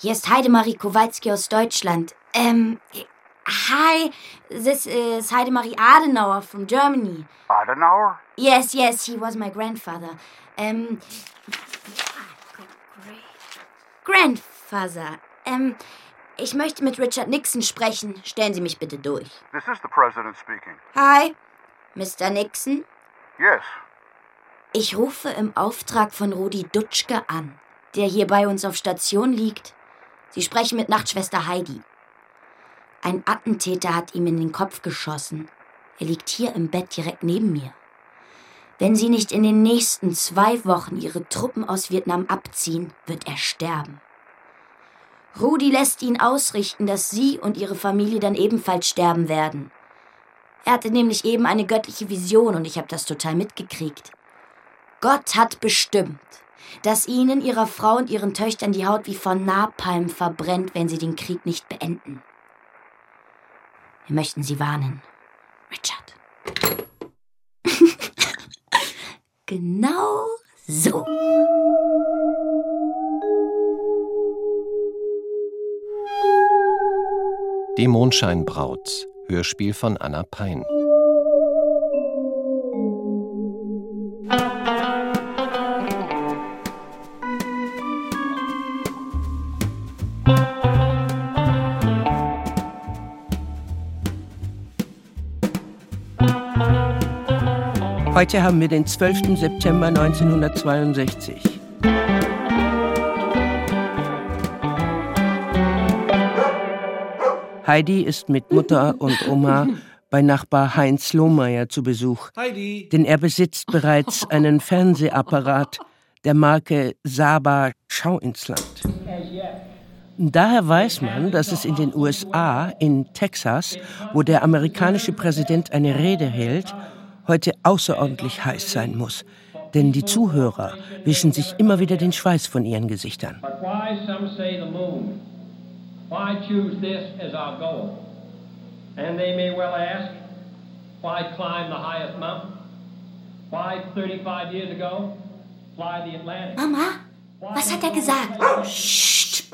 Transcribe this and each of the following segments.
Hier ist Heidemarie Kowalski aus Deutschland. Ähm, hi, this is Heidemarie Adenauer from Germany. Adenauer? Yes, yes, he was my grandfather. Ähm, Grandfather. Ähm, ich möchte mit Richard Nixon sprechen. Stellen Sie mich bitte durch. This is the president speaking. Hi, Mr. Nixon. Yes. Ich rufe im Auftrag von Rudi Dutschke an, der hier bei uns auf Station liegt. Sie sprechen mit Nachtschwester Heidi. Ein Attentäter hat ihm in den Kopf geschossen. Er liegt hier im Bett direkt neben mir. Wenn Sie nicht in den nächsten zwei Wochen Ihre Truppen aus Vietnam abziehen, wird er sterben. Rudi lässt ihn ausrichten, dass Sie und Ihre Familie dann ebenfalls sterben werden. Er hatte nämlich eben eine göttliche Vision und ich habe das total mitgekriegt. Gott hat bestimmt, dass ihnen, ihrer Frau und ihren Töchtern die Haut wie von Napalm verbrennt, wenn sie den Krieg nicht beenden. Wir möchten sie warnen. Richard. genau so. Die Mondscheinbraut. Hörspiel von Anna Pein. Heute haben wir den 12. September 1962. Heidi ist mit Mutter und Oma bei Nachbar Heinz Lohmeier zu Besuch. Heidi! Denn er besitzt bereits einen Fernsehapparat der Marke Saba Schau ins Land. Daher weiß man, dass es in den USA, in Texas, wo der amerikanische Präsident eine Rede hält, heute außerordentlich heiß sein muss. Denn die Zuhörer wischen sich immer wieder den Schweiß von ihren Gesichtern. Why choose this as our goal? And they may well ask, why climb the highest mountain? Why 35 years ago fly the Atlantic? Mama, was hat er gesagt? Psst.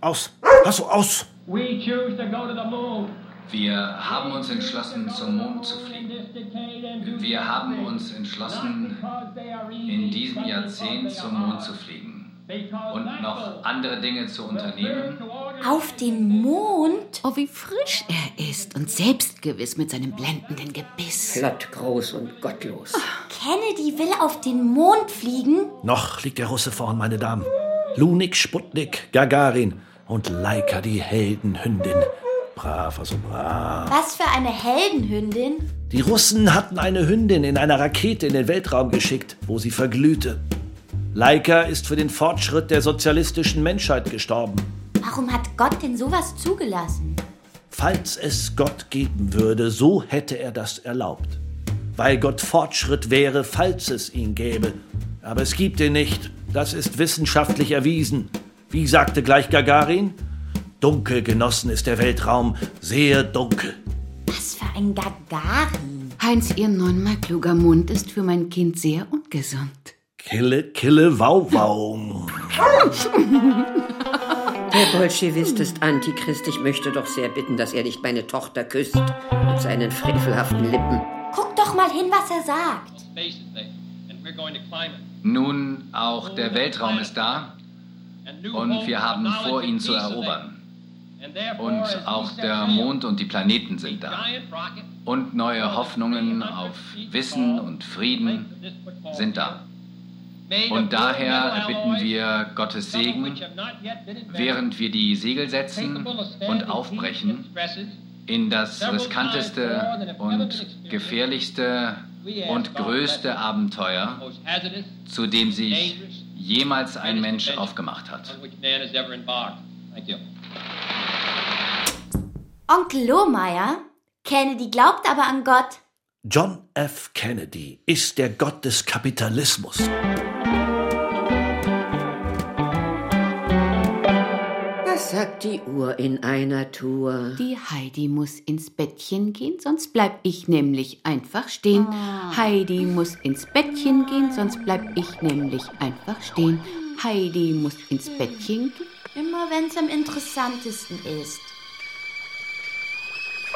Aus! Hast du aus! We choose to go to the moon. Wir haben uns entschlossen, zum Mond zu fliegen. Wir haben uns entschlossen, in diesem Jahrzehnt zum Mond zu fliegen und noch andere Dinge zu unternehmen. Auf den Mond? Oh, wie frisch er ist und selbstgewiss mit seinem blendenden Gebiss. Flott, groß und gottlos. Kennedy will auf den Mond fliegen? Noch liegt der Russe vorn, meine Damen. Lunik, Sputnik, Gagarin und Laika, die Heldenhündin. Brav, also brav. Was für eine Heldenhündin? Die Russen hatten eine Hündin in einer Rakete in den Weltraum geschickt, wo sie verglühte. Laika ist für den Fortschritt der sozialistischen Menschheit gestorben. Warum hat Gott denn sowas zugelassen? Falls es Gott geben würde, so hätte er das erlaubt. Weil Gott Fortschritt wäre, falls es ihn gäbe. Aber es gibt ihn nicht. Das ist wissenschaftlich erwiesen. Wie sagte gleich Gagarin? Dunkel genossen ist der Weltraum, sehr dunkel. Was für ein Gagarin. Heinz, Ihr neunmal kluger Mund ist für mein Kind sehr ungesund. Kille, kille, wau, wau. Der Bolschewist ist Antichrist. Ich möchte doch sehr bitten, dass er nicht meine Tochter küsst mit seinen frevelhaften Lippen. Guck doch mal hin, was er sagt. Nun, auch der Weltraum ist da und wir haben vor, ihn zu erobern. Und auch der Mond und die Planeten sind da. Und neue Hoffnungen auf Wissen und Frieden sind da. Und daher erbitten wir Gottes Segen, während wir die Segel setzen und aufbrechen in das riskanteste und gefährlichste und größte Abenteuer, zu dem sich jemals ein Mensch aufgemacht hat. Onkel Lohmeier? Kennedy glaubt aber an Gott. John F. Kennedy ist der Gott des Kapitalismus. Was sagt die Uhr in einer Tour? Die Heidi muss ins Bettchen gehen, sonst bleib ich nämlich einfach stehen. Heidi muss ins Bettchen gehen, sonst bleib ich nämlich einfach stehen. Heidi muss ins Bettchen gehen. Immer wenn's am interessantesten ist.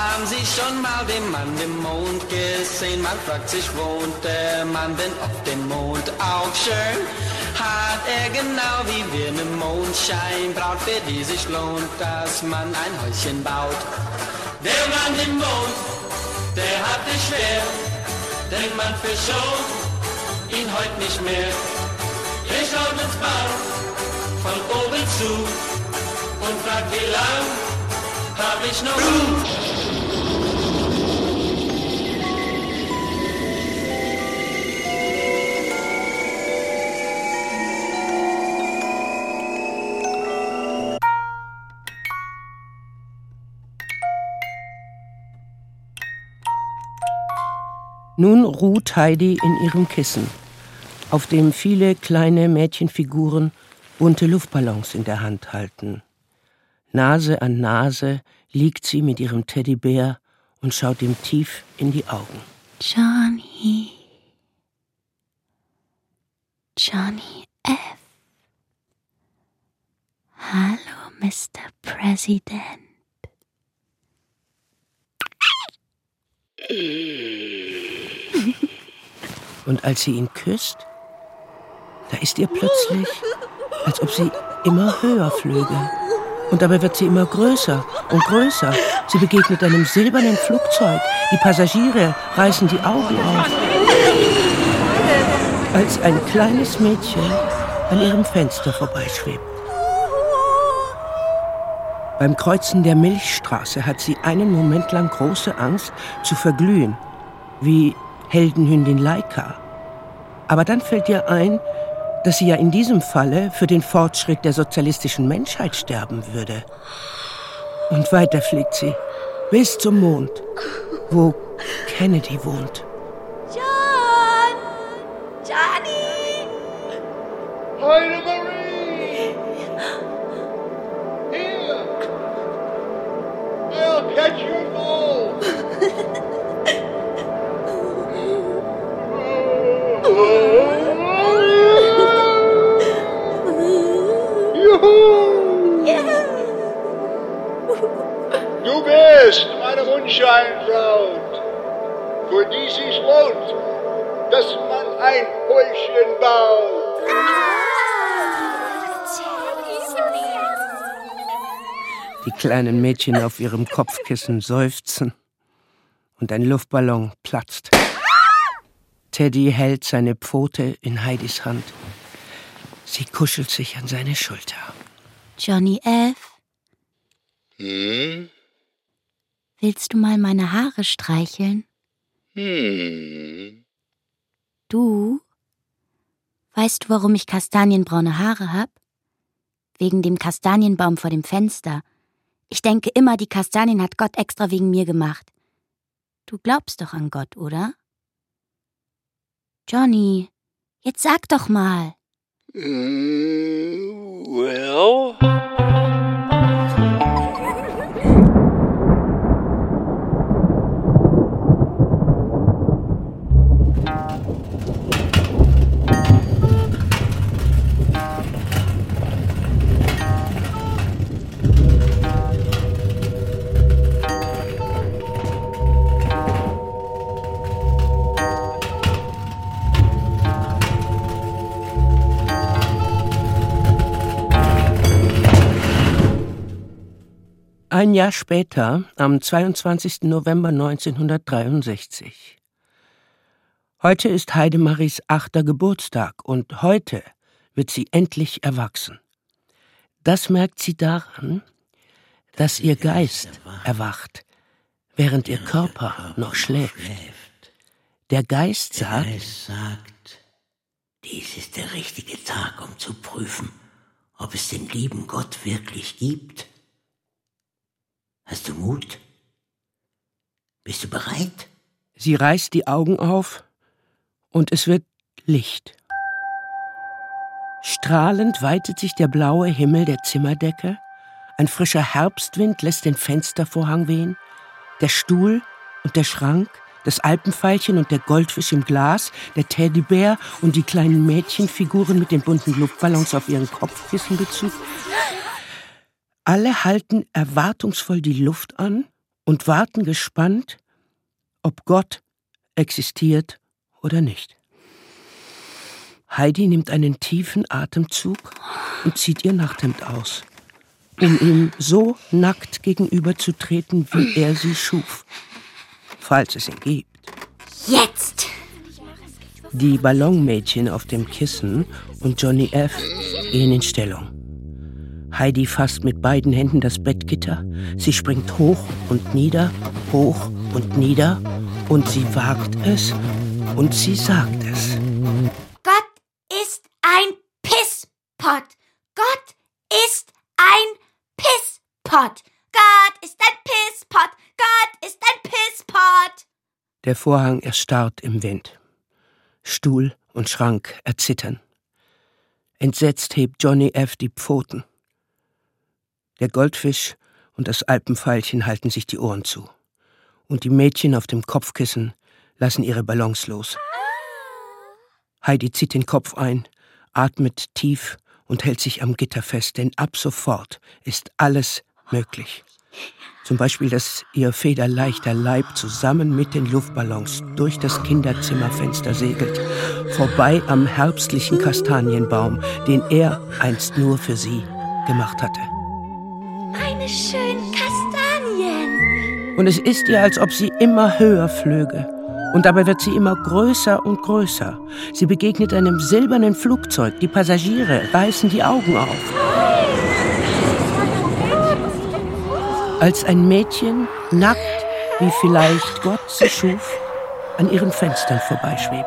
Haben Sie schon mal den Mann im Mond gesehen? Man fragt sich, wohnt der Mann denn auf dem Mond auch schön? Hat er genau wie wir eine Mondscheinbraut, für die sich lohnt, dass man ein Häuschen baut? Der Mann im Mond, der hat es schwer, denn man verschont ihn heute nicht mehr. Er schaut uns bald von oben zu und fragt, wie lang hab ich noch Ruhe? Nun ruht Heidi in ihrem Kissen, auf dem viele kleine Mädchenfiguren bunte Luftballons in der Hand halten. Nase an Nase liegt sie mit ihrem Teddybär und schaut ihm tief in die Augen. Johnny. Johnny F. Hallo, Mr. President. Und als sie ihn küsst, da ist ihr plötzlich, als ob sie immer höher flöge. Und dabei wird sie immer größer und größer. Sie begegnet einem silbernen Flugzeug. Die Passagiere reißen die Augen auf. Als ein kleines Mädchen an ihrem Fenster vorbeischwebt. Beim Kreuzen der Milchstraße hat sie einen Moment lang große Angst zu verglühen, wie Heldenhündin Laika. Aber dann fällt ihr ein, dass sie ja in diesem Falle für den Fortschritt der sozialistischen Menschheit sterben würde. Und weiter fliegt sie bis zum Mond, wo Kennedy wohnt. John! Johnny! Heide catch you kleinen Mädchen auf ihrem Kopfkissen seufzen und ein Luftballon platzt. Teddy hält seine Pfote in Heidis Hand. Sie kuschelt sich an seine Schulter. Johnny F., Hm? willst du mal meine Haare streicheln? Hm? Du? Weißt du, warum ich kastanienbraune Haare hab? Wegen dem Kastanienbaum vor dem Fenster. Ich denke immer, die Kastanien hat Gott extra wegen mir gemacht. Du glaubst doch an Gott, oder? Johnny, jetzt sag doch mal. Well? Ein Jahr später, am 22. November 1963. Heute ist Heidemaries achter Geburtstag und heute wird sie endlich erwachsen. Das merkt sie daran, dass ihr Geist erwacht, während ihr Körper noch schläft. Der Geist sagt, sagt, dies ist der richtige Tag, um zu prüfen, ob es den lieben Gott wirklich gibt. Hast du Mut? Bist du bereit? Sie reißt die Augen auf und es wird Licht. Strahlend weitet sich der blaue Himmel der Zimmerdecke, ein frischer Herbstwind lässt den Fenstervorhang wehen, der Stuhl und der Schrank, das Alpenfeilchen und der Goldfisch im Glas, der Teddybär und die kleinen Mädchenfiguren mit den bunten Luftballons auf ihren Kopfkissenbezug. Alle halten erwartungsvoll die Luft an und warten gespannt, ob Gott existiert oder nicht. Heidi nimmt einen tiefen Atemzug und zieht ihr Nachthemd aus, um ihm so nackt gegenüberzutreten, wie er sie schuf, falls es ihn gibt. Jetzt! Die Ballonmädchen auf dem Kissen und Johnny F. gehen in Stellung. Heidi fasst mit beiden Händen das Bettgitter. Sie springt hoch und nieder, hoch und nieder. Und sie wagt es und sie sagt es. Gott ist ein Pisspot. Gott ist ein Pisspot. Gott ist ein Pisspot. Gott ist ein Pisspot. Der Vorhang erstarrt im Wind. Stuhl und Schrank erzittern. Entsetzt hebt Johnny F. die Pfoten. Der Goldfisch und das Alpenpfeilchen halten sich die Ohren zu. Und die Mädchen auf dem Kopfkissen lassen ihre Ballons los. Heidi zieht den Kopf ein, atmet tief und hält sich am Gitter fest, denn ab sofort ist alles möglich. Zum Beispiel, dass ihr federleichter Leib zusammen mit den Luftballons durch das Kinderzimmerfenster segelt, vorbei am herbstlichen Kastanienbaum, den er einst nur für sie gemacht hatte. Meine schönen Kastanien. Und es ist ihr, als ob sie immer höher flöge. Und dabei wird sie immer größer und größer. Sie begegnet einem silbernen Flugzeug. Die Passagiere reißen die Augen auf. Als ein Mädchen, nackt, wie vielleicht Gott sie schuf, an ihren Fenstern vorbeischwebt.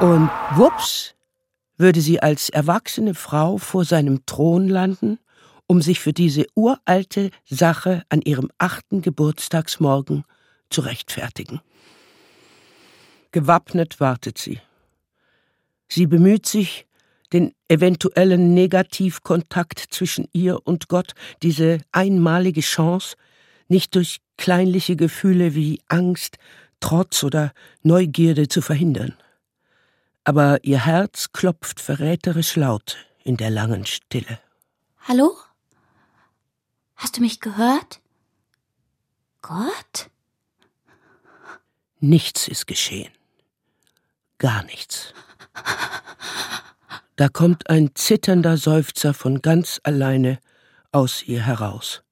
Und wups, würde sie als erwachsene Frau vor seinem Thron landen, um sich für diese uralte Sache an ihrem achten Geburtstagsmorgen zu rechtfertigen. Gewappnet wartet sie. Sie bemüht sich, den eventuellen Negativkontakt zwischen ihr und Gott, diese einmalige Chance, nicht durch kleinliche Gefühle wie Angst, Trotz oder Neugierde zu verhindern. Aber ihr Herz klopft verräterisch laut in der langen Stille. Hallo? Hast du mich gehört? Gott? Nichts ist geschehen. Gar nichts. Da kommt ein zitternder Seufzer von ganz alleine aus ihr heraus.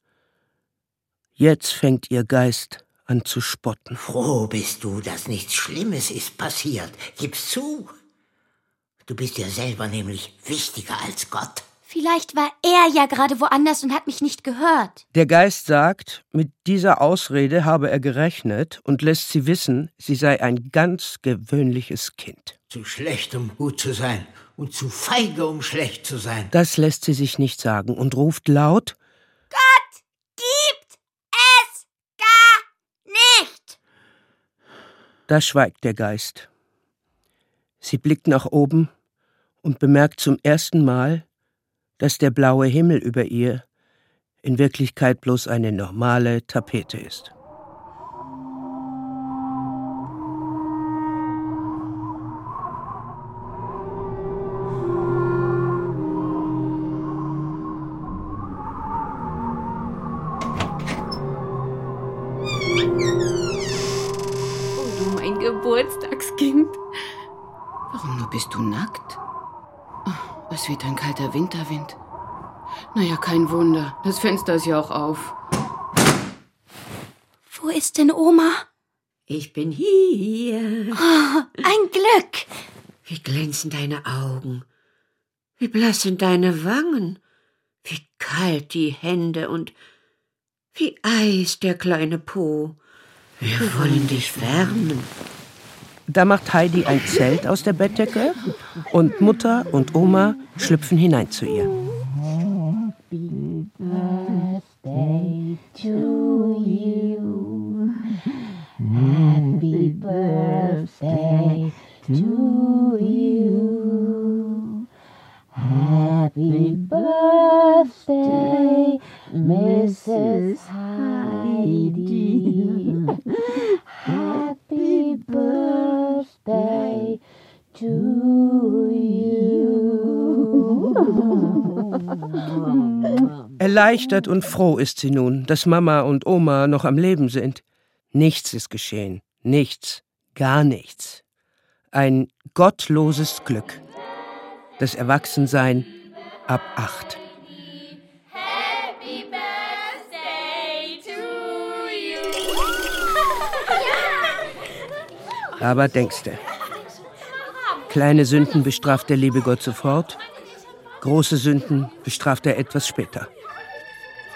Jetzt fängt ihr Geist an zu spotten. Froh bist du, dass nichts Schlimmes ist passiert. Gib's zu. Du bist ja selber nämlich wichtiger als Gott. Vielleicht war er ja gerade woanders und hat mich nicht gehört. Der Geist sagt, mit dieser Ausrede habe er gerechnet und lässt sie wissen, sie sei ein ganz gewöhnliches Kind. Zu schlecht, um gut zu sein und zu feige, um schlecht zu sein. Das lässt sie sich nicht sagen und ruft laut Gott gibt es gar nicht. Da schweigt der Geist. Sie blickt nach oben und bemerkt zum ersten Mal, dass der blaue Himmel über ihr in Wirklichkeit bloß eine normale Tapete ist. Es weht ein kalter Winterwind. Naja, kein Wunder. Das Fenster ist ja auch auf. Wo ist denn Oma? Ich bin hier. Oh, ein Glück. Wie glänzen deine Augen. Wie blass sind deine Wangen. Wie kalt die Hände und wie Eis der kleine Po. Wir wollen dich wärmen. Da macht Heidi ein Zelt aus der Bettdecke und Mutter und Oma schlüpfen hinein zu ihr. Happy birthday to you. Happy birthday to you. Happy birthday, Mrs. Heidi. Happy birthday to you. Erleichtert und froh ist sie nun, dass Mama und Oma noch am Leben sind. Nichts ist geschehen. Nichts. Gar nichts. Ein gottloses Glück. Das Erwachsensein ab acht. Aber denkste. Kleine Sünden bestraft der liebe Gott sofort, große Sünden bestraft er etwas später.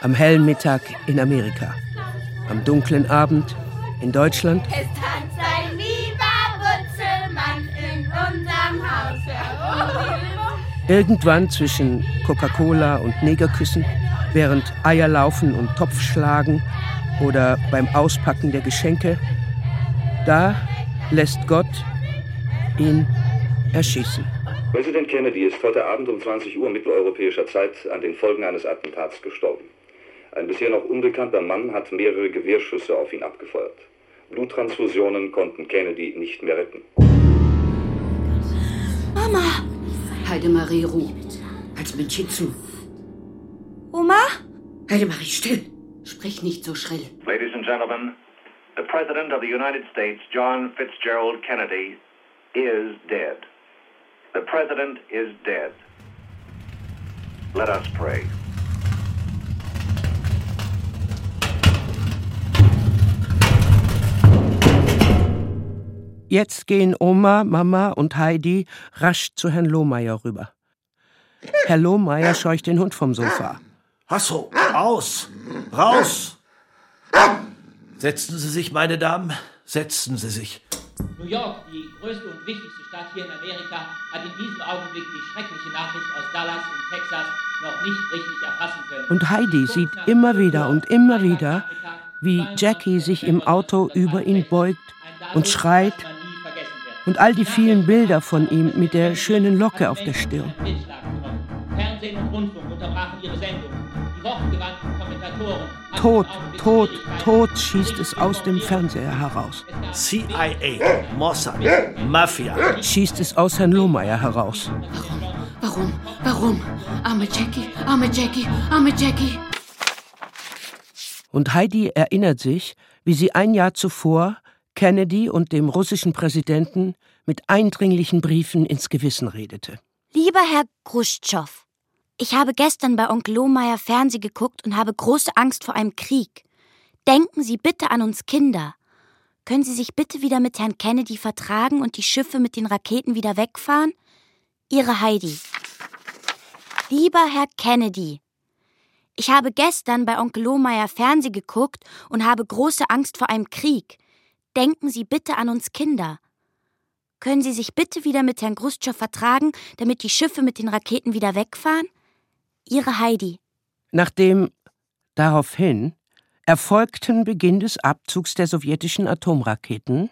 Am hellen Mittag in Amerika, am dunklen Abend in Deutschland, Es tanzt ein lieber Butzelmann in unserem Haus herum. irgendwann zwischen Coca-Cola und Negerküssen, während Eier laufen und Topf schlagen oder beim Auspacken der Geschenke, da lässt Gott ihn erschießen. Präsident Kennedy ist heute Abend um 20 Uhr mitteleuropäischer Zeit an den Folgen eines Attentats gestorben. Ein bisher noch unbekannter Mann hat mehrere Gewehrschüsse auf ihn abgefeuert. Bluttransfusionen konnten Kennedy nicht mehr retten. Mama! Heidemarie, Ruh. Als Männchen zu. Oma? Heidemarie, still. Sprich nicht so schrill. Ladies and gentlemen, the President of the United States, John Fitzgerald Kennedy, is dead. The President is dead. Let us pray. Jetzt gehen Oma, Mama und Heidi rasch zu Herrn Lohmeier rüber. Herr Lohmeier scheucht den Hund vom Sofa. Hasso, raus! Raus! Setzen Sie sich, meine Damen, setzen Sie sich. New York, die größte und wichtigste Stadt hier in Amerika, hat in diesem Augenblick die schreckliche Nachricht aus Dallas in Texas noch nicht richtig erfassen können. Und Heidi sieht immer wieder und immer wieder, wie Jackie sich im Auto über ihn beugt und schreit und all die vielen Bilder von ihm mit der schönen Locke auf der Stirn. Fernsehen und Rundfunk unterbrachen ihre Sendung. Die wortgewandten Kommentatoren Tod, Tod, Tod schießt es aus dem Fernseher heraus. CIA, Mossad, Mafia. Schießt es aus Herrn Lohmeier heraus. Warum? Warum? Arme Jackie, arme Jackie, arme Jackie. Und Heidi erinnert sich, wie sie ein Jahr zuvor Kennedy und dem russischen Präsidenten mit eindringlichen Briefen ins Gewissen redete. Lieber Herr Khrushchev, ich habe gestern bei Onkel Lohmeier Fernseh geguckt und habe große Angst vor einem Krieg. Denken Sie bitte an uns Kinder. Können Sie sich bitte wieder mit Herrn Kennedy vertragen und die Schiffe mit den Raketen wieder wegfahren? Ihre Heidi. Lieber Herr Kennedy, ich habe gestern bei Onkel Lohmeier Fernseh geguckt und habe große Angst vor einem Krieg. Denken Sie bitte an uns Kinder. Können Sie sich bitte wieder mit Herrn Khrushchev vertragen, damit die Schiffe mit den Raketen wieder wegfahren? Ihre Heidi. Nachdem daraufhin erfolgten Beginn des Abzugs der sowjetischen Atomraketen,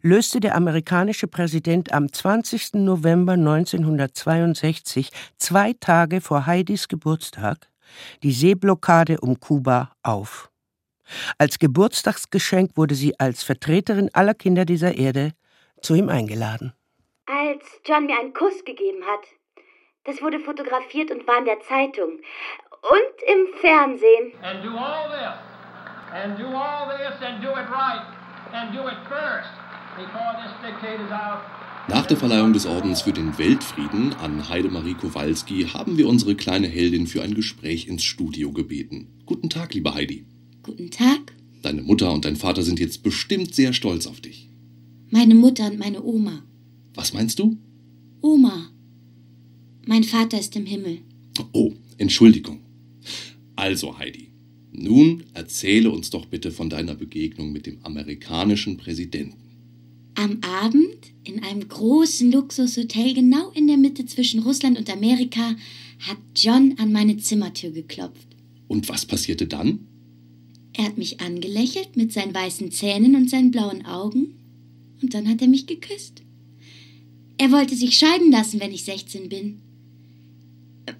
löste der amerikanische Präsident am 20. November 1962, zwei Tage vor Heidis Geburtstag, die Seeblockade um Kuba auf. Als Geburtstagsgeschenk wurde sie als Vertreterin aller Kinder dieser Erde zu ihm eingeladen. Als John mir einen Kuss gegeben hat. Das wurde fotografiert und war in der Zeitung. Und im Fernsehen. And do all this, and do all this, and do it right, and do it first, before this dictate is out. Nach der Verleihung des Ordens für den Weltfrieden an Heidemarie Kowalski haben wir unsere kleine Heldin für ein Gespräch ins Studio gebeten. Guten Tag, liebe Heidi. Guten Tag. Deine Mutter und dein Vater sind jetzt bestimmt sehr stolz auf dich. Meine Mutter und meine Oma. Was meinst du? Oma. Mein Vater ist im Himmel. Oh, Entschuldigung. Also, Heidi, nun erzähle uns doch bitte von deiner Begegnung mit dem amerikanischen Präsidenten. Am Abend in einem großen Luxushotel genau in der Mitte zwischen Russland und Amerika hat John an meine Zimmertür geklopft. Und was passierte dann? Er hat mich angelächelt mit seinen weißen Zähnen und seinen blauen Augen und dann hat er mich geküsst. Er wollte sich scheiden lassen, wenn ich 16 bin.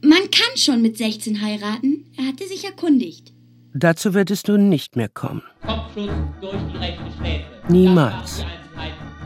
Man kann schon mit 16 heiraten. Er hatte sich erkundigt. Dazu würdest du nicht mehr kommen. Kopfschuss durch die rechte Schläfe. Niemals.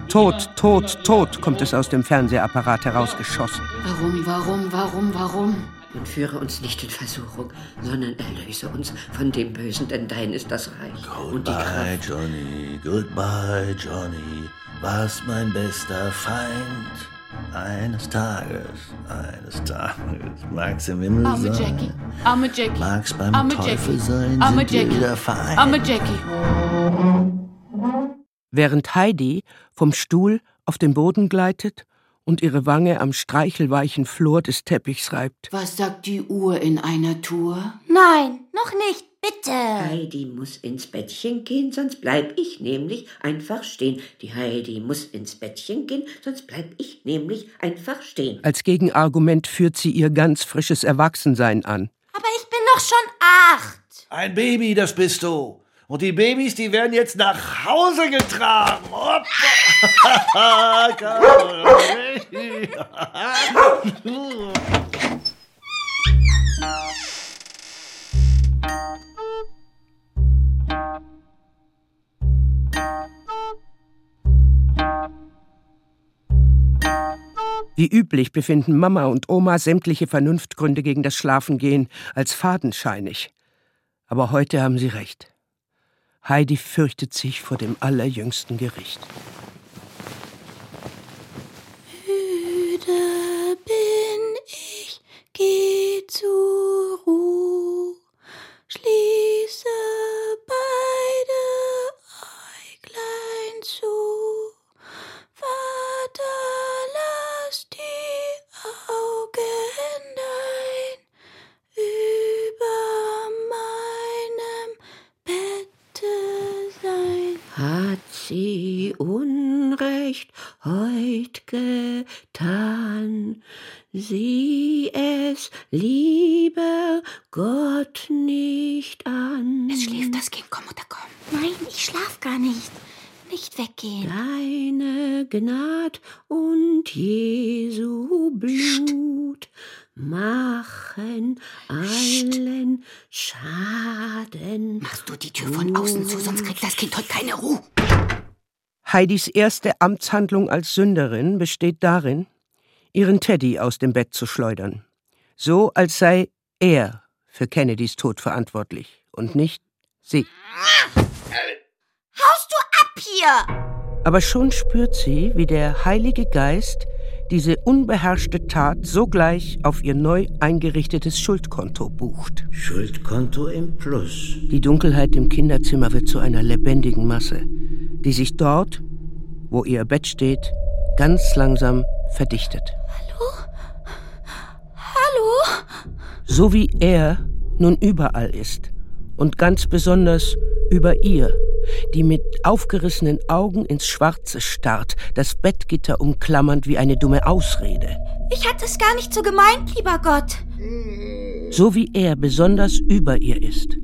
Tod, Tod, Tod kommt es aus dem Fernsehapparat herausgeschossen. Warum, warum, warum, warum? Und führe uns nicht in Versuchung, sondern erlöse uns von dem Bösen, denn dein ist das Reich und die Goodbye, Kraft. Johnny, goodbye, Johnny, was mein bester Feind. Eines Tages, eines Tages mag's im Himmel Arme sein. Jackie, arme Jackie. Mag's beim arme Teufel Jackie. sein, arme sind wir Jackie. wieder vereint. Arme Jackie. Während Heidi vom Stuhl auf den Boden gleitet und ihre Wange am streichelweichen Flor des Teppichs reibt. Was sagt die Uhr in einer Tour? Nein, noch nicht, bitte. Heidi muss ins Bettchen gehen, sonst bleib ich nämlich einfach stehen. Die Heidi muss ins Bettchen gehen, sonst bleib ich nämlich einfach stehen. Als Gegenargument führt sie ihr ganz frisches Erwachsensein an. Aber ich bin doch schon acht. Ein Baby, das bist du. Und die Babys, die werden jetzt nach Hause getragen. Hoppa. Wie üblich befinden Mama und Oma sämtliche Vernunftgründe gegen das Schlafengehen als fadenscheinig. Aber heute haben sie recht. Heidi fürchtet sich vor dem allerjüngsten Gericht. Müde bin ich, geh zur Ruh, schließe beide Äuglein zu. Vater, lass die Augen dein über meinem Bette sein. Hat sie Unrecht heut getan, sieh es lieber Gott nicht an. Es schläft das Kind, komm, Mutter, komm. Nein, ich schlaf gar nicht. Nicht weggehen. Deine Gnad und Jesu Blut machen allen Schaden. Machst du die Tür von außen zu, sonst kriegt das Kind heute keine Ruhe. Heidis erste Amtshandlung als Sünderin besteht darin, ihren Teddy aus dem Bett zu schleudern. So, als sei er für Kennedys Tod verantwortlich und nicht sie. Haust du ab hier! Aber schon spürt sie, wie der Heilige Geist diese unbeherrschte Tat sogleich auf ihr neu eingerichtetes Schuldkonto bucht. Schuldkonto im Plus. Die Dunkelheit im Kinderzimmer wird zu einer lebendigen Masse, die sich dort, wo ihr Bett steht, ganz langsam verdichtet. Hallo? So wie er nun überall ist und ganz besonders über ihr, die mit aufgerissenen Augen ins Schwarze starrt, das Bettgitter umklammernd wie eine dumme Ausrede. Ich hatte es gar nicht so gemeint, lieber Gott. So wie er besonders über ihr ist,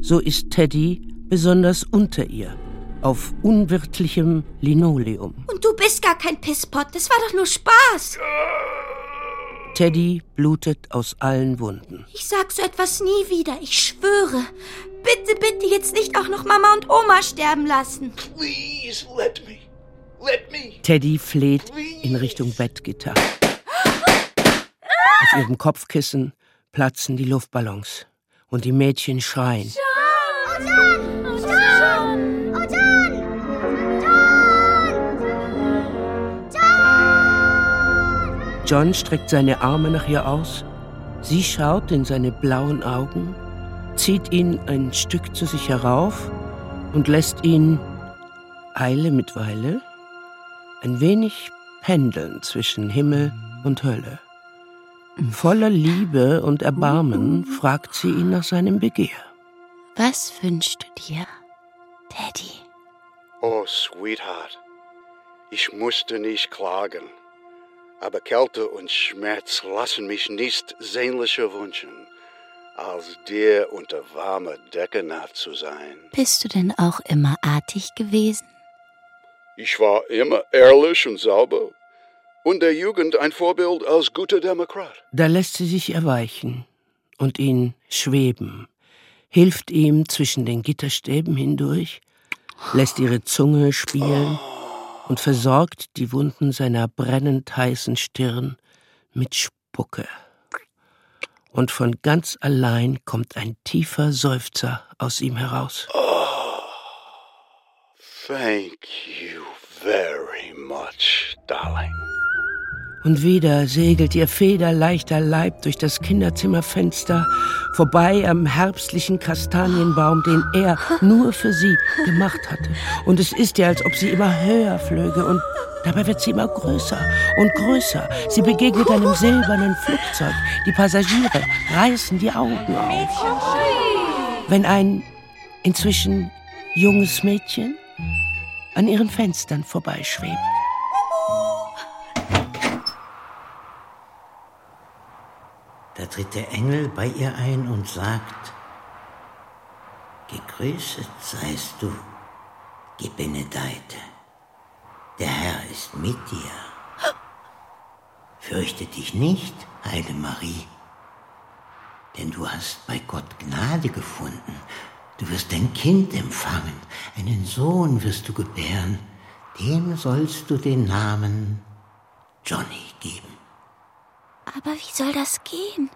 so ist Teddy besonders unter ihr, auf unwirtlichem Linoleum. Und du bist gar kein Pisspot, das war doch nur Spaß. Teddy blutet aus allen Wunden. Ich sag so etwas nie wieder, ich schwöre. Bitte, bitte jetzt nicht auch noch Mama und Oma sterben lassen. Please let me. Let me. Teddy fleht in Richtung Bettgitter. Auf ihrem Kopfkissen platzen die Luftballons und die Mädchen schreien. Oh, John! Oh, John! John streckt seine Arme nach ihr aus. Sie schaut in seine blauen Augen, zieht ihn ein Stück zu sich herauf und lässt ihn Eile mit Weile ein wenig pendeln zwischen Himmel und Hölle. Voller Liebe und Erbarmen fragt sie ihn nach seinem Begehr. Was wünschst du dir, Teddy? Oh, sweetheart. Ich musste nicht klagen, aber Kälte und Schmerz lassen mich nicht sehnlicher wünschen, als dir unter warmer Decke nah zu sein. Bist du denn auch immer artig gewesen? Ich war immer ehrlich und sauber und der Jugend ein Vorbild als guter Demokrat. Da lässt sie sich erweichen und ihn schweben, hilft ihm zwischen den Gitterstäben hindurch, lässt ihre Zunge spielen und versorgt die Wunden seiner brennend heißen Stirn mit Spucke. Und von ganz allein kommt ein tiefer Seufzer aus ihm heraus. Thank you very much, darling. Und wieder segelt ihr federleichter Leib durch das Kinderzimmerfenster, vorbei am herbstlichen Kastanienbaum, den er nur für sie gemacht hatte. Und es ist ihr, als ob sie immer höher flöge und dabei wird sie immer größer und größer. Sie begegnet einem silbernen Flugzeug. Die Passagiere reißen die Augen auf. Wenn ein inzwischen junges Mädchen an ihren Fenstern vorbeischwebt. Tritt der Engel bei ihr ein und sagt, Gegrüßet seist du, Gebenedeite, der Herr ist mit dir. Fürchte dich nicht, Heile Marie, denn du hast bei Gott Gnade gefunden. Du wirst ein Kind empfangen, einen Sohn wirst du gebären, dem sollst du den Namen Johnny geben. Aber wie soll das gehen?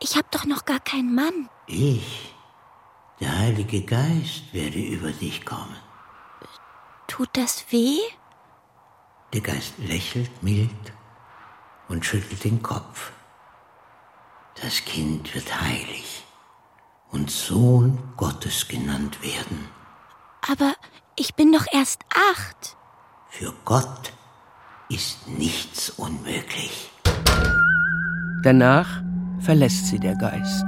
Ich hab doch noch gar keinen Mann. Ich, der Heilige Geist, werde über dich kommen. Tut das weh? Der Geist lächelt mild und schüttelt den Kopf. Das Kind wird heilig und Sohn Gottes genannt werden. Aber ich bin doch erst acht. Für Gott ist nichts unmöglich. Danach verlässt sie der Geist.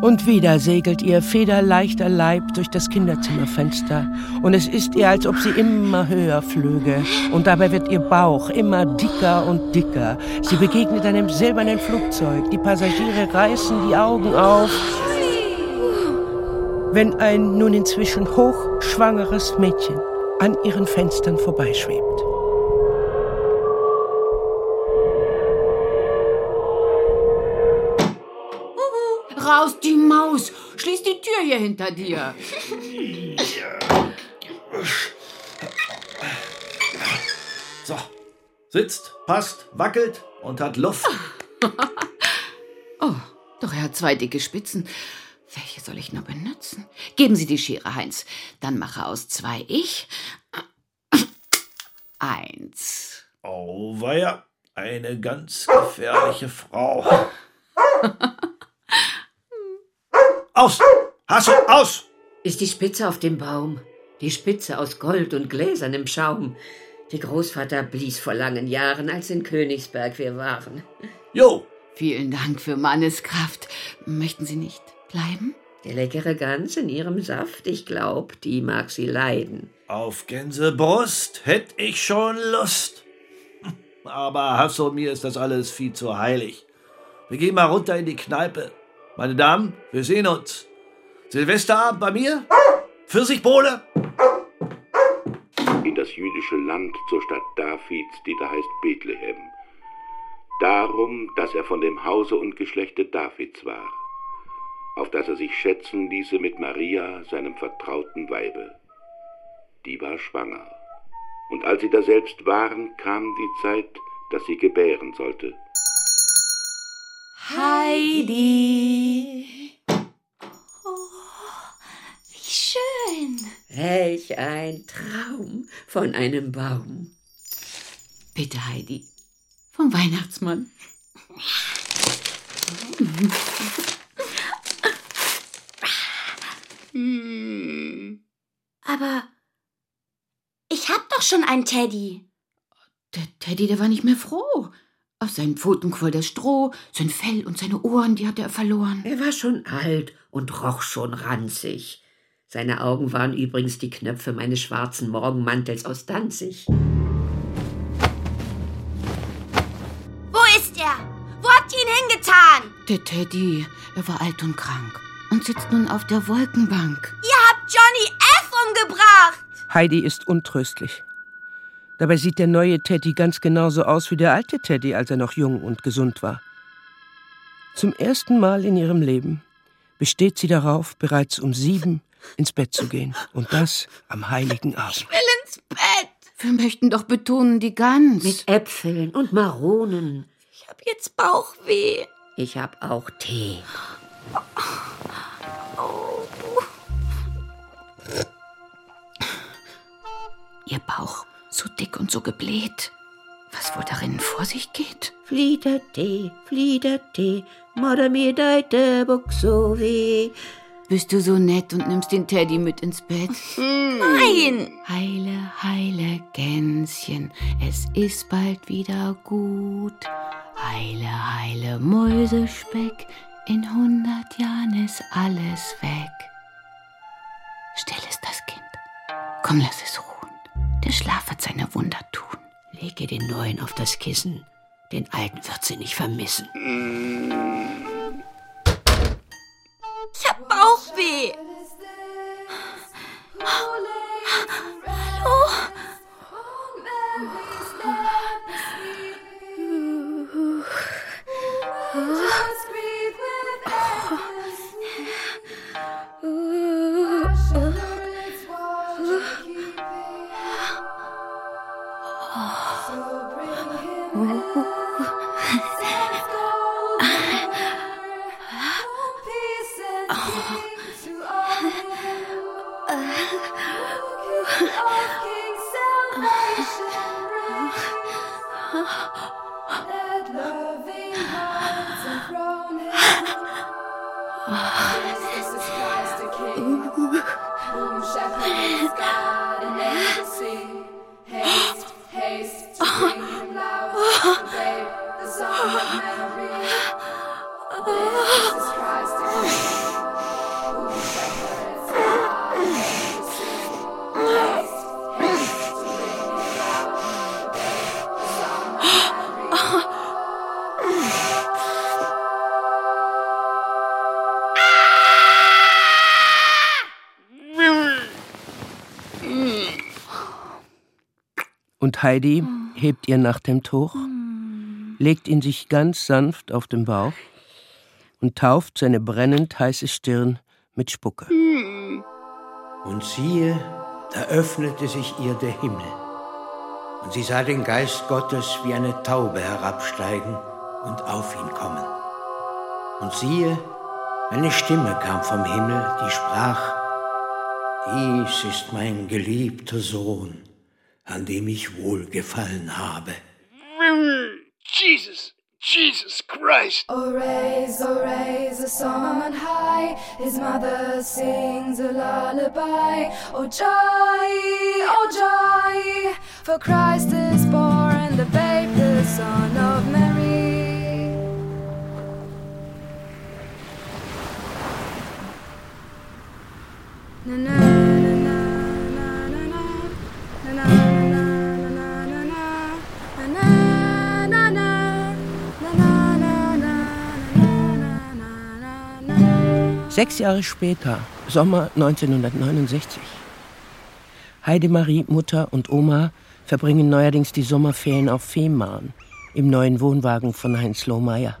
Und wieder segelt ihr federleichter Leib durch das Kinderzimmerfenster, und es ist ihr, als ob sie immer höher flöge, und dabei wird ihr Bauch immer dicker und dicker. Sie begegnet einem silbernen Flugzeug, die Passagiere reißen die Augen auf, wenn ein nun inzwischen hochschwangeres Mädchen an ihren Fenstern vorbeischwebt. Raus, die Maus! Schließ die Tür hier hinter dir. So, sitzt, passt, wackelt und hat Luft. Oh, doch er hat zwei dicke Spitzen. Welche soll ich nur benutzen? Geben Sie die Schere, Heinz. Dann mache aus zwei ich. Eins. Oh, weia, eine ganz gefährliche Frau. Aus! Hasso, aus! Ist die Spitze auf dem Baum. Die Spitze aus Gold und gläsernem Schaum. Die Großvater blies vor langen Jahren, als in Königsberg wir waren. Jo! Vielen Dank für Manneskraft. Möchten Sie nicht bleiben? Die leckere Gans in ihrem Saft, ich glaub, die mag sie leiden. Auf Gänsebrust hätt ich schon Lust. Aber Hasso, mir ist das alles viel zu heilig. Wir gehen mal runter in die Kneipe. Meine Damen, wir sehen uns. Silvesterabend bei mir? Pfirsichbowle? in das jüdische Land zur Stadt Davids, die da heißt Bethlehem. Darum, dass er von dem Hause und Geschlechte Davids war, auf das er sich schätzen ließe mit Maria, seinem vertrauten Weibe. Die war schwanger. Und als sie daselbst waren, kam die Zeit, dass sie gebären sollte. Heidi. Oh, wie schön. Welch ein Traum von einem Baum. Bitte, Heidi. Vom Weihnachtsmann. Hm. Aber ich hab doch schon einen Teddy. Der Teddy, der war nicht mehr froh. Auf seinen Pfoten quoll das Stroh, sein Fell und seine Ohren, die hatte er verloren. Er war schon alt und roch schon ranzig. Seine Augen waren übrigens die Knöpfe meines schwarzen Morgenmantels aus Danzig. Wo ist er? Wo habt ihr ihn hingetan? Der Teddy, er war alt und krank und sitzt nun auf der Wolkenbank. Ihr habt Johnny F. umgebracht! Heidi ist untröstlich. Dabei sieht der neue Teddy ganz genauso aus wie der alte Teddy, als er noch jung und gesund war. Zum ersten Mal in ihrem Leben besteht sie darauf, bereits um sieben ins Bett zu gehen. Und das am heiligen Abend. Ich will ins Bett! Wir möchten doch betonen, die Gans. Mit Äpfeln und Maronen. Ich hab jetzt Bauchweh. Ich hab auch Tee. Oh. Ihr Bauch, so dick und so gebläht. Was wohl darin vor sich geht? Fliedertee, Fliedertee, Mutter mir deite Bock so weh. Bist du so nett und nimmst den Teddy mit ins Bett? Nein! Heile, heile Gänschen, es ist bald wieder gut. Heile, heile Mäusespeck, in hundert Jahren ist alles weg. Still ist das Kind. Komm, lass es ruhen. Der Schlaf wird seine Wunder tun. Lege den neuen auf das Kissen. Den alten wird sie nicht vermissen. Ich hab Bauchweh. Hallo? Heidi hebt ihr Nachthemdtuch, legt ihn sich ganz sanft auf den Bauch und tauft seine brennend heiße Stirn mit Spucke. Und siehe, da öffnete sich ihr der Himmel. Und sie sah den Geist Gottes wie eine Taube herabsteigen und auf ihn kommen. Und siehe, eine Stimme kam vom Himmel, die sprach, Dies ist mein geliebter Sohn, an dem ich wohlgefallen habe. Jesus, Jesus Christ. Oh, raise, oh, raise a song on high. His mother sings a lullaby. Oh, joy, oh, joy. For Christ is born, the babe, the son of Mary. Na, na, Sechs Jahre später, Sommer 1969. Heidemarie, Mutter und Oma verbringen neuerdings die Sommerferien auf Fehmarn, im neuen Wohnwagen von Heinz Lohmeier.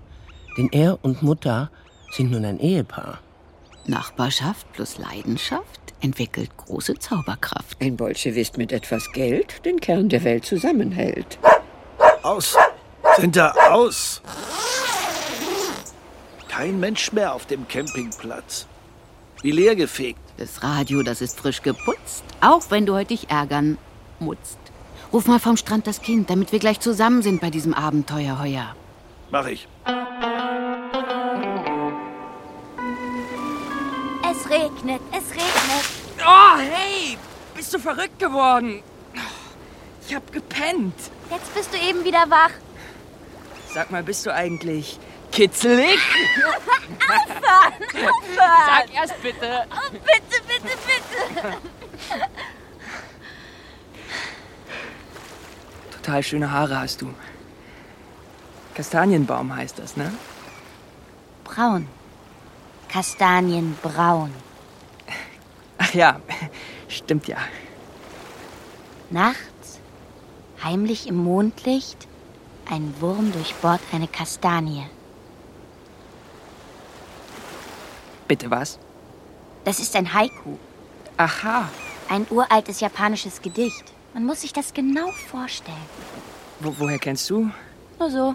Denn er und Mutter sind nun ein Ehepaar. Nachbarschaft plus Leidenschaft entwickelt große Zauberkraft. Ein Bolschewist mit etwas Geld den Kern der Welt zusammenhält. Aus! Sind da aus! Kein Mensch mehr auf dem Campingplatz. Wie leer gefegt. Das Radio, das ist frisch geputzt, auch wenn du heute dich ärgern musst. Ruf mal vom Strand das Kind, damit wir gleich zusammen sind bei diesem Abenteuer heuer. Mach ich. Es regnet, es regnet. Oh, hey! Bist du verrückt geworden? Ich hab gepennt. Jetzt bist du eben wieder wach. Sag mal, bist du eigentlich Kitzelig? Aufhören! Aufhören! Sag erst bitte. Oh, bitte, bitte, bitte! Total schöne Haare hast du. Kastanienbaum heißt das, ne? Braun. Kastanienbraun. Ach ja, stimmt ja. Nachts, heimlich im Mondlicht, ein Wurm durchbohrt eine Kastanie. Bitte was? Das ist ein Haiku. Aha. Ein uraltes japanisches Gedicht. Man muss sich das genau vorstellen. Wo, woher kennst du? Nur so.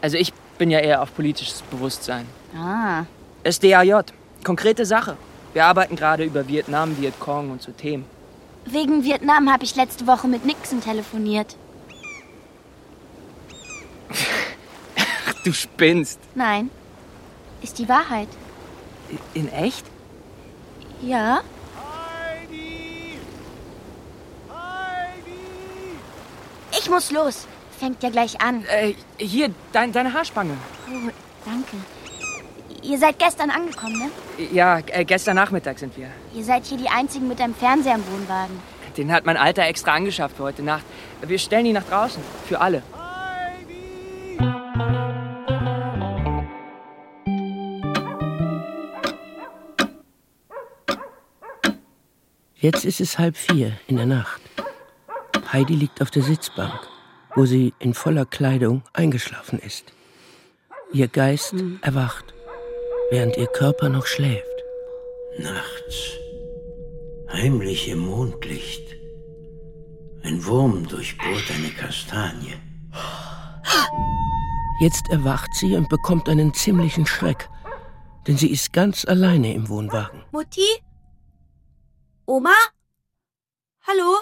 Also ich bin ja eher auf politisches Bewusstsein. Ah. SDAJ. Konkrete Sache. Wir arbeiten gerade über Vietnam, Vietcong und so Themen. Wegen Vietnam habe ich letzte Woche mit Nixon telefoniert. Ach, du spinnst. Nein. Ist die Wahrheit. In echt? Ja? Ich muss los. Fängt ja gleich an. Äh, hier, dein, deine Haarspange. Oh, danke. Ihr seid gestern angekommen, ne? Ja, äh, gestern Nachmittag sind wir. Ihr seid hier die Einzigen mit einem Fernseher im Wohnwagen. Den hat mein Alter extra angeschafft für heute Nacht. Wir stellen ihn nach draußen. Für alle. Jetzt ist es halb vier in der Nacht. Heidi liegt auf der Sitzbank, wo sie in voller Kleidung eingeschlafen ist. Ihr Geist erwacht, während ihr Körper noch schläft. Nachts, heimlich im Mondlicht, ein Wurm durchbohrt eine Kastanie. Jetzt erwacht sie und bekommt einen ziemlichen Schreck, denn sie ist ganz alleine im Wohnwagen. Mutti? Oma? Hallo?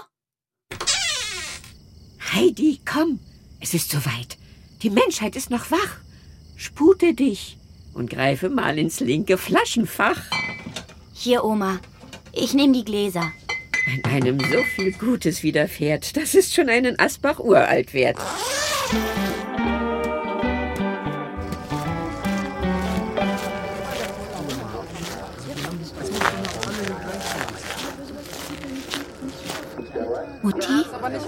Heidi, komm. Es ist soweit. Die Menschheit ist noch wach. Spute dich und greife mal ins linke Flaschenfach. Hier, Oma. Ich nehme die Gläser. Wenn einem so viel Gutes widerfährt, das ist schon einen Asbach uralt wert. Mutti? Hallo,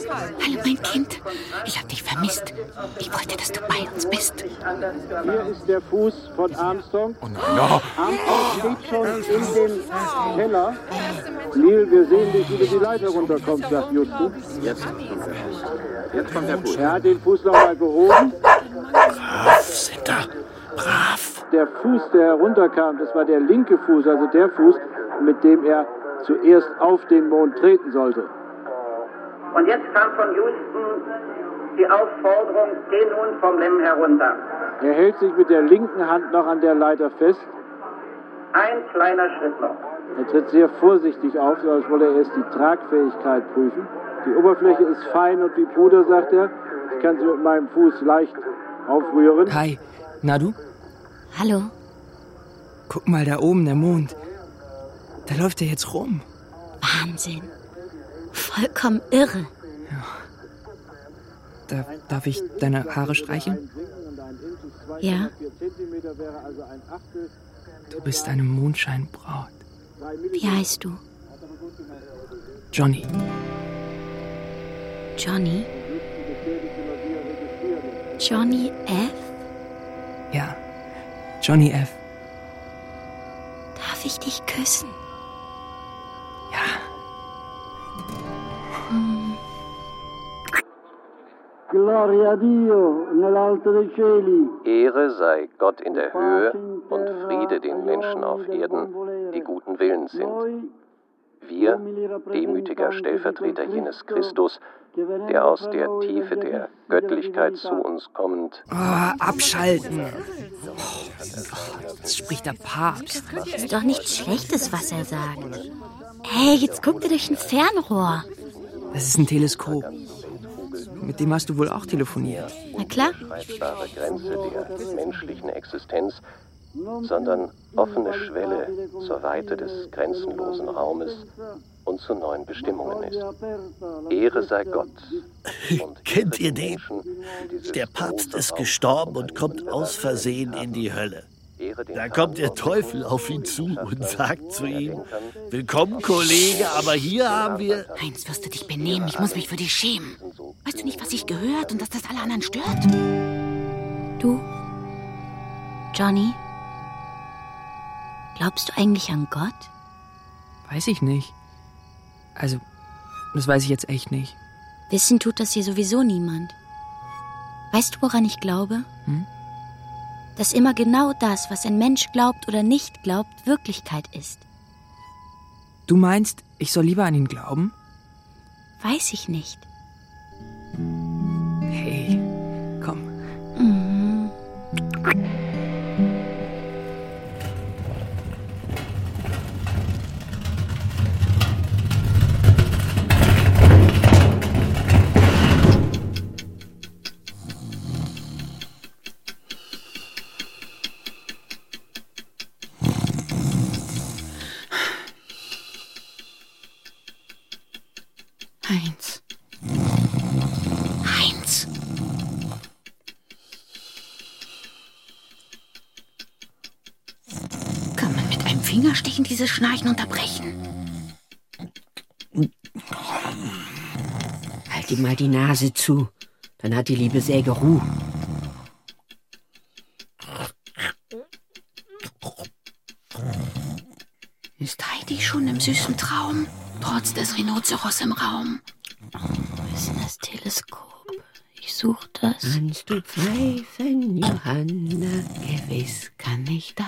mein Kind. Ich hab dich vermisst. Ich wollte, dass du bei uns bist. Hier ist der Fuß von Armstrong. Oh nein. Armstrong steht schon in dem Keller. Neil, wir sehen dich, wie du die Leiter runterkommst, sagt Justus. Jetzt kommt der, jetzt kommt der Fuß. Er hat den Fuß nochmal gehoben. Brav, sind da. Brav. Der Fuß, der herunterkam, das war der linke Fuß, also der Fuß, mit dem er zuerst auf den Mond treten sollte. Und jetzt kam von Houston die Aufforderung, geh nun vom Lem herunter. Er hält sich mit der linken Hand noch an der Leiter fest. Ein kleiner Schritt noch. Er tritt sehr vorsichtig auf, so als wolle er erst die Tragfähigkeit prüfen. Die Oberfläche ist fein und wie Puder, sagt er. Ich kann sie mit meinem Fuß leicht aufrühren. Kai, na du? Hallo. Guck mal da oben, der Mond. Da läuft er jetzt rum. Wahnsinn. Vollkommen irre. Da, darf ich deine Haare streicheln? Ja. Du bist eine Mondscheinbraut. Wie heißt du? Johnny. Johnny? Johnny F? Ja. Johnny F. Darf ich dich küssen? Gloria a Dio nell'alto dei cieli. Ehre sei Gott in der Höhe und Friede den Menschen auf Erden, die guten Willens sind. Wir, demütiger Stellvertreter jenes Christus, der aus der Tiefe der Göttlichkeit zu uns kommend. Oh, abschalten. Oh, das spricht der Papst. Ist doch nichts Schlechtes, was er sagt. Hey, jetzt guck dir durch ein Fernrohr. Das ist ein Teleskop. Mit dem hast du wohl auch telefoniert. Na klar. Greifbare Grenze der menschlichen Existenz, sondern offene Schwelle zur Weite des grenzenlosen Raumes und zu neuen Bestimmungen ist. Ehre sei Gott. Kennt ihr den? Der Papst ist gestorben und kommt aus Versehen in die Hölle. Da kommt der Teufel auf ihn zu und sagt zu ihm, Willkommen, Kollege, aber hier haben wir... Heinz, wirst du dich benehmen? Ich muss mich für dich schämen. Weißt du nicht, was ich gehört und dass das alle anderen stört? Du, Johnny, glaubst du eigentlich an Gott? Weiß ich nicht. Also, das weiß ich jetzt echt nicht. Wissen tut das hier sowieso niemand. Weißt du, woran ich glaube? Hm? Dass immer genau das, was ein Mensch glaubt oder nicht glaubt, Wirklichkeit ist. Du meinst, ich soll lieber an ihn glauben? Weiß ich nicht. Hey, komm. Mhm. Fingerstechen dieses Schnarchen unterbrechen? Halt ihm mal die Nase zu. Dann hat die liebe Säge Ruhe. Ist Heidi schon im süßen Traum, trotz des Rhinoceros im Raum? Wo ist denn das Teleskop? Ich such das. Kannst du pfeifen, Johanna? Gewiss kann ich das.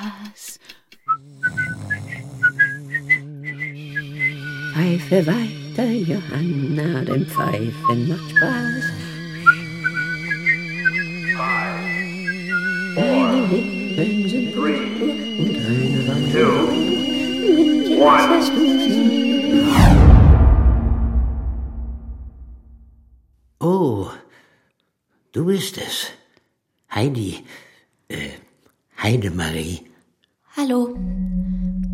Pfeife weiter, Johanna, denn Pfeifen macht Spaß. Deine Lippen sind pur und eine Wanderung. Hast du sie? Oh, du bist es. Heidi, äh, Heidemarie. Hallo.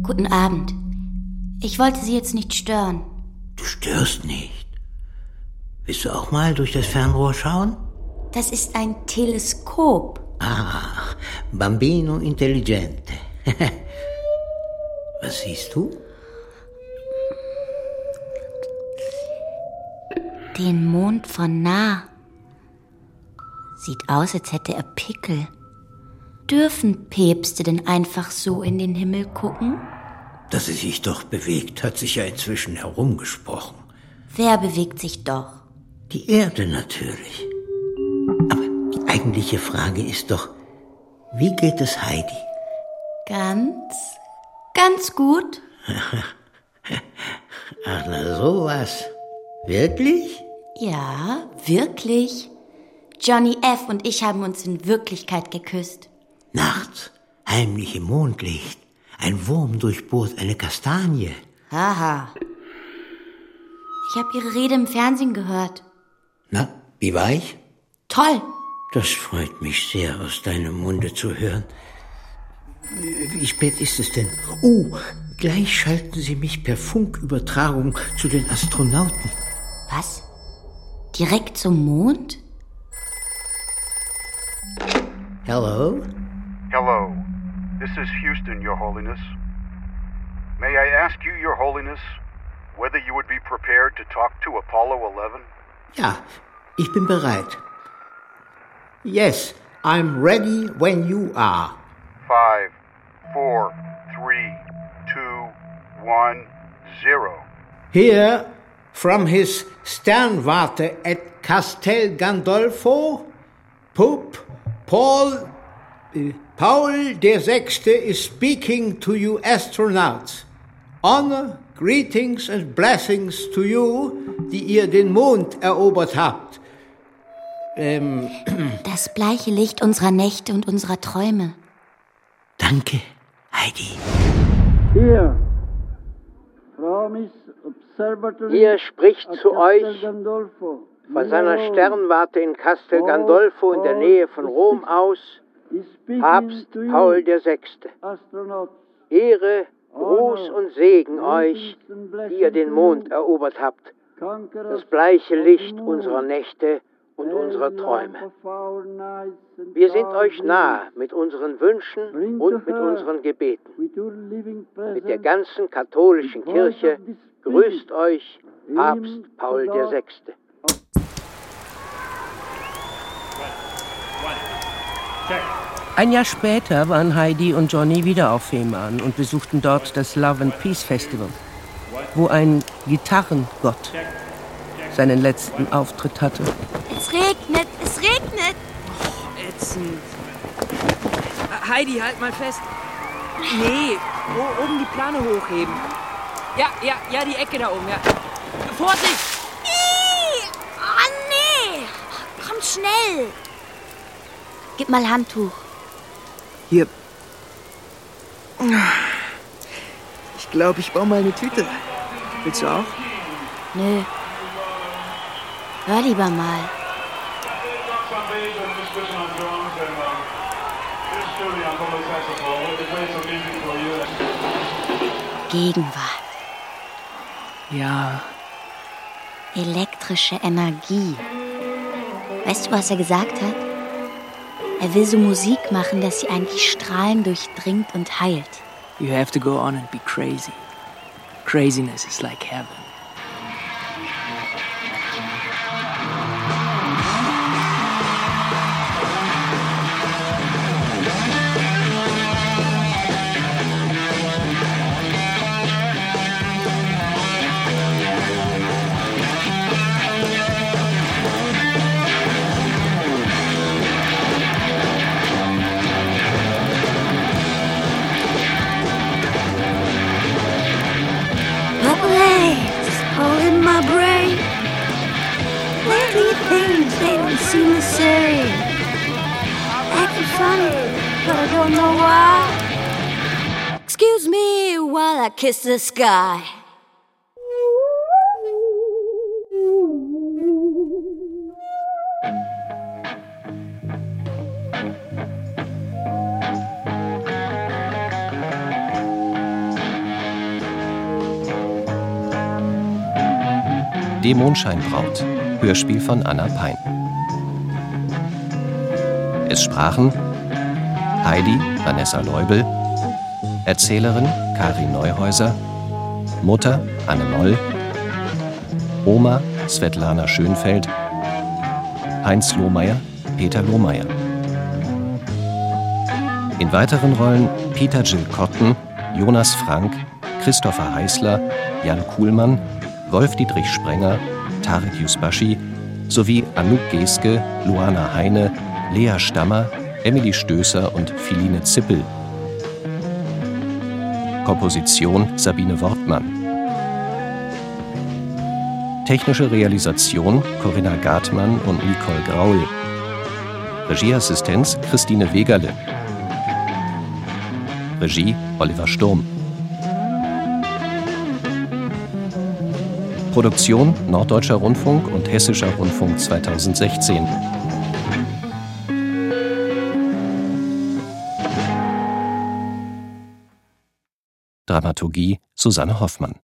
Guten Abend. Ich wollte Sie jetzt nicht stören. Du störst nicht. Willst du auch mal durch das Fernrohr schauen? Das ist ein Teleskop. Ah, Bambino Intelligente. Was siehst du? Den Mond von nah. Sieht aus, als hätte er Pickel. Dürfen Päpste denn einfach so in den Himmel gucken? Dass sie sich doch bewegt, hat sich ja inzwischen herumgesprochen. Wer bewegt sich doch? Die Erde natürlich. Aber die eigentliche Frage ist doch, wie geht es Heidi? Ganz, ganz gut. Ach, na sowas. Wirklich? Ja, wirklich. Johnny F. und ich haben uns in Wirklichkeit geküsst. Nachts, heimlich im Mondlicht. Ein Wurm durchbohrt eine Kastanie. Haha. Ich habe Ihre Rede im Fernsehen gehört. Na, wie war ich? Toll. Das freut mich sehr, aus deinem Munde zu hören. Wie spät ist es denn? Oh, gleich schalten Sie mich per Funkübertragung zu den Astronauten. Was? Direkt zum Mond? Hello? Hello. This is Houston, Your Holiness. May I ask you, Your Holiness, whether you would be prepared to talk to Apollo 11? Ja, ich bin bereit. Yes, I'm ready when you are. Five, four, three, two, one, zero. Here, from his Sternwarte at Castel Gandolfo, Pope Paul uh, Paul VI is speaking to you astronauts. Honor, greetings and blessings to you, die ihr den Mond erobert habt. Ähm, Das bleiche Licht unserer Nächte und unserer Träume. danke, Heidi. Hier, Promis Observatory Hier spricht zu euch von seiner Sternwarte in Castel Gandolfo in der Nähe von Rom aus Papst Paul VI. Ehre, Gruß und Segen euch, die ihr den Mond erobert habt, das bleiche Licht unserer Nächte und unserer Träume. Wir sind euch nah mit unseren Wünschen und mit unseren Gebeten. Mit der ganzen katholischen Kirche grüßt euch Papst Paul VI. Ein Jahr später waren Heidi und Johnny wieder auf Fehmarn und besuchten dort das Love and Peace Festival, wo ein Gitarrengott seinen letzten Auftritt hatte. Es regnet, es regnet. Oh, ätzend. Heidi, halt mal fest. Nee, o oben die Plane hochheben. Ja, ja, ja, die Ecke da oben, ja. Vorsicht! Ih, oh nee! Komm schnell! Gib mal Handtuch. Hier. Ich glaube, ich baue mal eine Tüte. Willst du auch? Nö. Hör lieber mal. Gegenwart. Ja. Elektrische Energie. Weißt du, was er gesagt hat? Er will so Musik machen, dass sie eigentlich Strahlen durchdringt und heilt. You have to go on and be crazy. Craziness is like heaven. Seem the same. Acting funny, but I don't know why. Excuse me while I kiss the sky. Die Mondscheinbraut. Hörspiel von Anna Pein. Es sprachen Heidi Vanessa Leubel, Erzählerin Karin Neuhäuser, Mutter Anne Moll, Oma Svetlana Schönfeld, Heinz Lohmeier, Peter Lohmeier. In weiteren Rollen Peter Jill Kotten, Jonas Frank, Christopher Heißler, Jan Kuhlmann, Wolf Dietrich Sprenger, Tarek Yusbashi sowie Anouk Geske, Luana Heine, Lea Stammer, Emily Stößer und Philine Zippel. Komposition Sabine Wortmann. Technische Realisation Corinna Gartmann und Nicole Graul. Regieassistenz Christine Wegerle. Regie Oliver Sturm. Produktion Norddeutscher Rundfunk und Hessischer Rundfunk 2016. Dramaturgie Susanne Hoffmann